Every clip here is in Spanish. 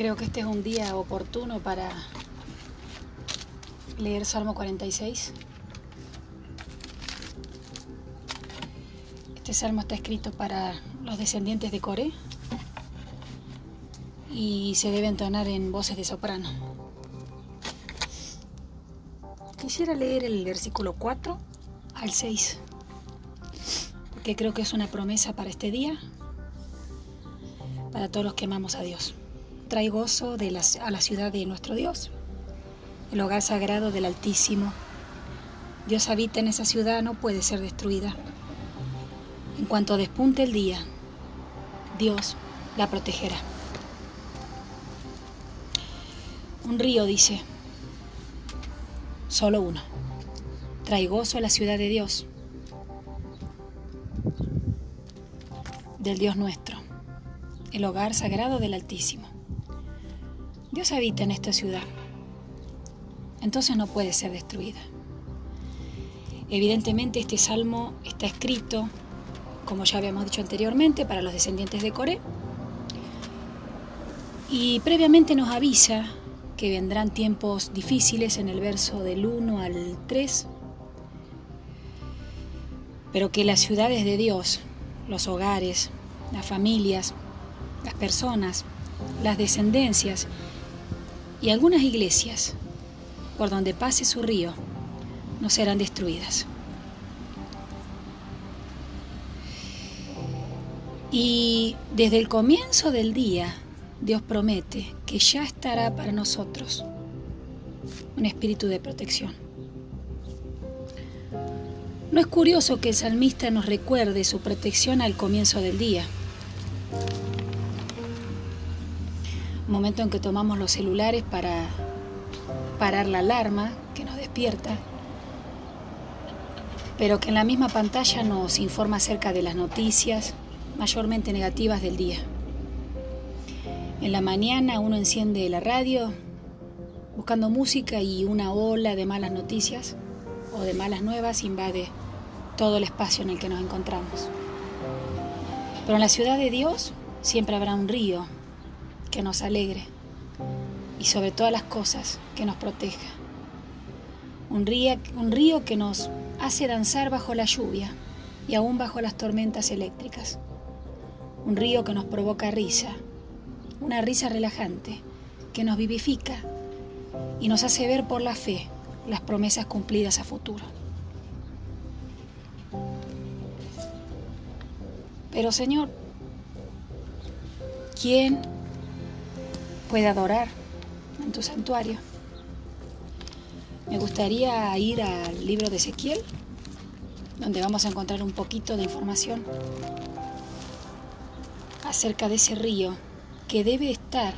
Creo que este es un día oportuno para leer Salmo 46. Este salmo está escrito para los descendientes de Coré y se debe entonar en voces de soprano. Quisiera leer el versículo 4 al 6, porque creo que es una promesa para este día, para todos los que amamos a Dios. Trae gozo de a la ciudad de nuestro Dios, el hogar sagrado del Altísimo. Dios habita en esa ciudad, no puede ser destruida. En cuanto despunte el día, Dios la protegerá. Un río dice, solo uno. Trae gozo a la ciudad de Dios, del Dios nuestro, el hogar sagrado del Altísimo. Dios habita en esta ciudad, entonces no puede ser destruida. Evidentemente este salmo está escrito, como ya habíamos dicho anteriormente, para los descendientes de Coré, y previamente nos avisa que vendrán tiempos difíciles en el verso del 1 al 3 pero que las ciudades de Dios, los hogares, las familias, las personas, las descendencias y algunas iglesias, por donde pase su río, no serán destruidas. Y desde el comienzo del día, Dios promete que ya estará para nosotros un espíritu de protección. ¿No es curioso que el salmista nos recuerde su protección al comienzo del día? Momento en que tomamos los celulares para parar la alarma que nos despierta, pero que en la misma pantalla nos informa acerca de las noticias, mayormente negativas del día. En la mañana uno enciende la radio buscando música y una ola de malas noticias o de malas nuevas invade todo el espacio en el que nos encontramos. Pero en la ciudad de Dios siempre habrá un río que nos alegre y sobre todas las cosas que nos proteja. Un río, un río que nos hace danzar bajo la lluvia y aún bajo las tormentas eléctricas. Un río que nos provoca risa, una risa relajante que nos vivifica y nos hace ver por la fe las promesas cumplidas a futuro. Pero Señor, ¿quién puede adorar en tu santuario? Me gustaría ir al libro de Ezequiel, donde vamos a encontrar un poquito de información acerca de ese río que debe estar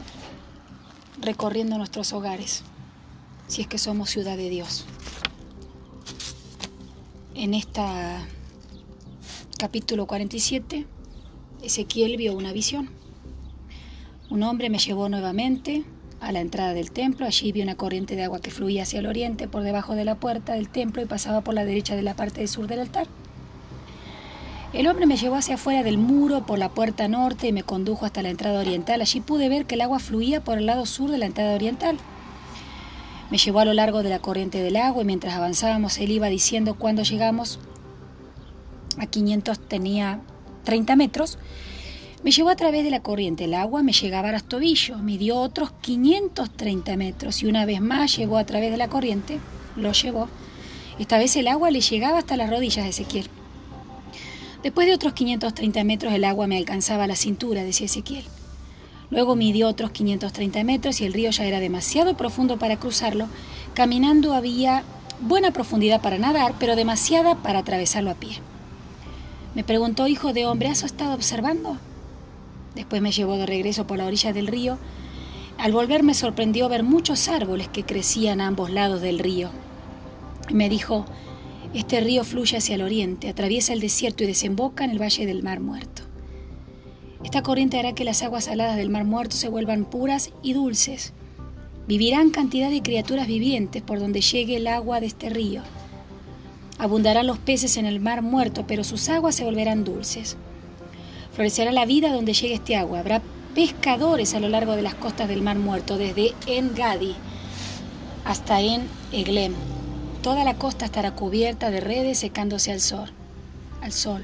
recorriendo nuestros hogares, si es que somos ciudad de Dios. En esta capítulo 47, Ezequiel vio una visión. Un hombre me llevó nuevamente a la entrada del templo. Allí vi una corriente de agua que fluía hacia el oriente por debajo de la puerta del templo y pasaba por la derecha de la parte sur del altar. El hombre me llevó hacia afuera del muro por la puerta norte y me condujo hasta la entrada oriental. Allí pude ver que el agua fluía por el lado sur de la entrada oriental. Me llevó a lo largo de la corriente del agua y mientras avanzábamos él iba diciendo cuando llegamos a 500 tenía 30 metros, me llevó a través de la corriente. El agua me llegaba a los tobillos, midió otros 530 metros y una vez más llegó a través de la corriente, lo llevó. Esta vez el agua le llegaba hasta las rodillas de Ezequiel. Después de otros 530 metros el agua me alcanzaba a la cintura, decía Ezequiel. Luego midió otros 530 metros y el río ya era demasiado profundo para cruzarlo. Caminando había buena profundidad para nadar, pero demasiada para atravesarlo a pie. Me preguntó, hijo de hombre, ¿has estado observando? Después me llevó de regreso por la orilla del río. Al volver me sorprendió ver muchos árboles que crecían a ambos lados del río. Me dijo, este río fluye hacia el oriente, atraviesa el desierto y desemboca en el valle del Mar Muerto. Esta corriente hará que las aguas saladas del Mar Muerto se vuelvan puras y dulces. Vivirán cantidad de criaturas vivientes por donde llegue el agua de este río. Abundarán los peces en el mar muerto, pero sus aguas se volverán dulces. Florecerá la vida donde llegue este agua. Habrá pescadores a lo largo de las costas del Mar Muerto, desde En-Gadi hasta en Eglem. Toda la costa estará cubierta de redes secándose al sol. Al sol.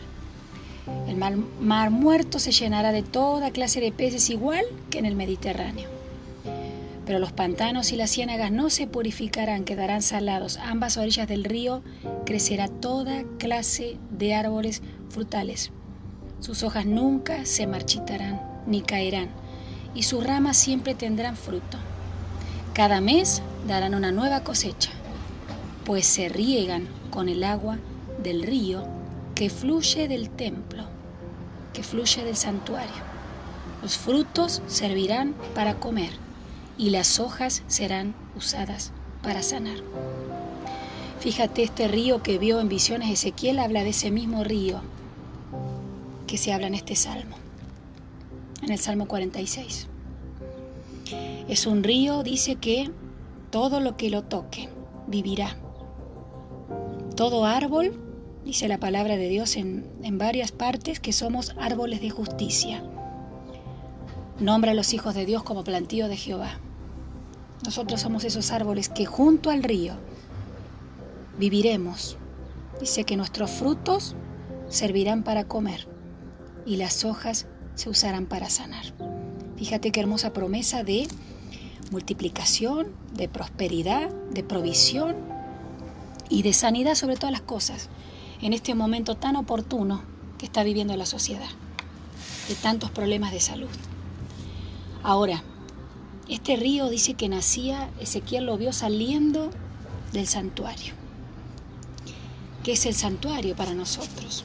El mar, mar, muerto se llenará de toda clase de peces igual que en el Mediterráneo. Pero los pantanos y las ciénagas no se purificarán, quedarán salados. Ambas orillas del río crecerá toda clase de árboles frutales. Sus hojas nunca se marchitarán ni caerán, y sus ramas siempre tendrán fruto. Cada mes darán una nueva cosecha, pues se riegan con el agua del río que fluye del templo, que fluye del santuario. Los frutos servirán para comer y las hojas serán usadas para sanar. Fíjate, este río que vio en visiones Ezequiel habla de ese mismo río que se habla en este salmo, en el Salmo 46. Es un río, dice que todo lo que lo toque vivirá. Todo árbol, dice la palabra de Dios en, en varias partes, que somos árboles de justicia. Nombra a los hijos de Dios como plantío de Jehová. Nosotros somos esos árboles que junto al río viviremos. Dice que nuestros frutos servirán para comer y las hojas se usarán para sanar. Fíjate qué hermosa promesa de multiplicación, de prosperidad, de provisión y de sanidad sobre todas las cosas en este momento tan oportuno que está viviendo la sociedad, de tantos problemas de salud. Ahora, este río dice que nacía, Ezequiel lo vio saliendo del santuario. ¿Qué es el santuario para nosotros?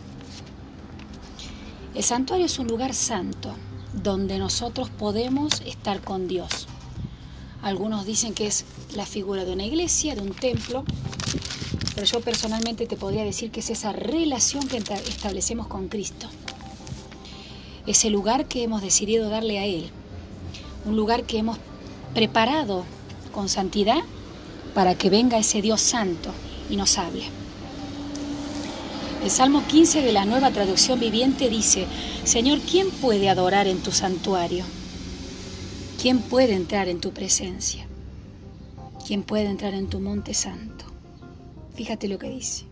El santuario es un lugar santo donde nosotros podemos estar con Dios. Algunos dicen que es la figura de una iglesia, de un templo, pero yo personalmente te podría decir que es esa relación que establecemos con Cristo. Ese lugar que hemos decidido darle a Él. Un lugar que hemos preparado con santidad para que venga ese Dios santo y nos hable. El Salmo 15 de la nueva traducción viviente dice, Señor, ¿quién puede adorar en tu santuario? ¿Quién puede entrar en tu presencia? ¿Quién puede entrar en tu monte santo? Fíjate lo que dice.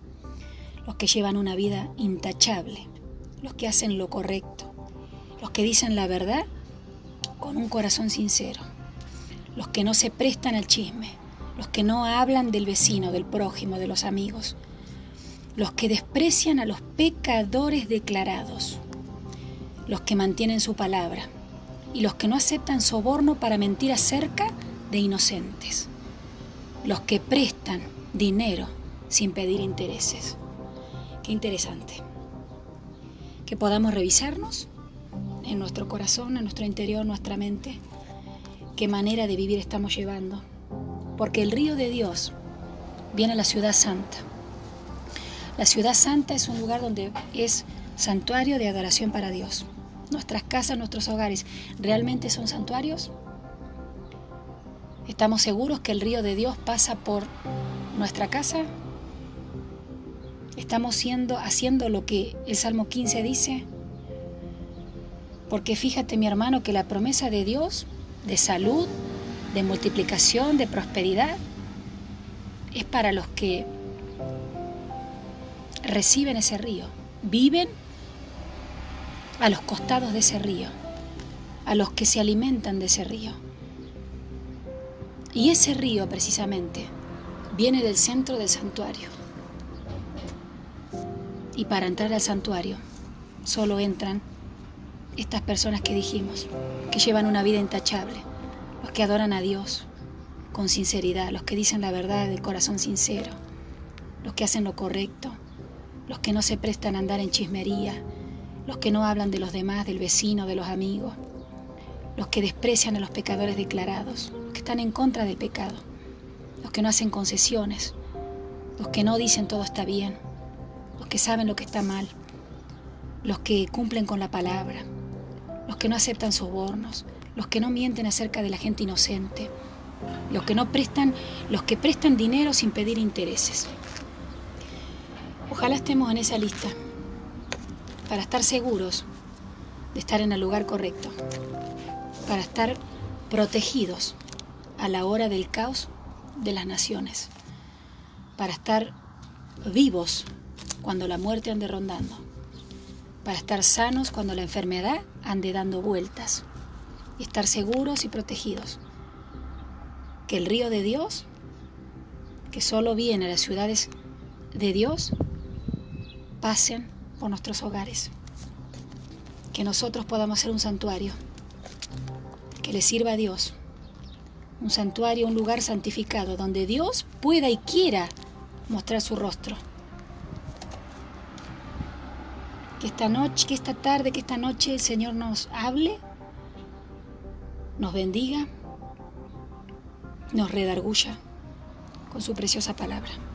Los que llevan una vida intachable, los que hacen lo correcto, los que dicen la verdad con un corazón sincero los que no se prestan al chisme, los que no hablan del vecino, del prójimo, de los amigos, los que desprecian a los pecadores declarados, los que mantienen su palabra y los que no aceptan soborno para mentir acerca de inocentes, los que prestan dinero sin pedir intereses. Qué interesante. Que podamos revisarnos en nuestro corazón, en nuestro interior, nuestra mente qué manera de vivir estamos llevando. Porque el río de Dios viene a la ciudad santa. La ciudad santa es un lugar donde es santuario de adoración para Dios. Nuestras casas, nuestros hogares, ¿realmente son santuarios? ¿Estamos seguros que el río de Dios pasa por nuestra casa? ¿Estamos siendo, haciendo lo que el Salmo 15 dice? Porque fíjate mi hermano que la promesa de Dios de salud, de multiplicación, de prosperidad, es para los que reciben ese río, viven a los costados de ese río, a los que se alimentan de ese río. Y ese río precisamente viene del centro del santuario. Y para entrar al santuario solo entran estas personas que dijimos, que llevan una vida intachable, los que adoran a Dios con sinceridad, los que dicen la verdad del corazón sincero, los que hacen lo correcto, los que no se prestan a andar en chismería, los que no hablan de los demás, del vecino, de los amigos, los que desprecian a los pecadores declarados, los que están en contra del pecado, los que no hacen concesiones, los que no dicen todo está bien, los que saben lo que está mal, los que cumplen con la palabra, los que no aceptan sobornos, los que no mienten acerca de la gente inocente, los que no prestan, los que prestan dinero sin pedir intereses. Ojalá estemos en esa lista para estar seguros de estar en el lugar correcto, para estar protegidos a la hora del caos de las naciones, para estar vivos cuando la muerte ande rondando, para estar sanos cuando la enfermedad ande dando vueltas y estar seguros y protegidos. Que el río de Dios, que solo viene a las ciudades de Dios, pasen por nuestros hogares. Que nosotros podamos ser un santuario que le sirva a Dios. Un santuario, un lugar santificado donde Dios pueda y quiera mostrar su rostro. Que esta noche, que esta tarde, que esta noche el Señor nos hable, nos bendiga, nos redarguya con su preciosa palabra.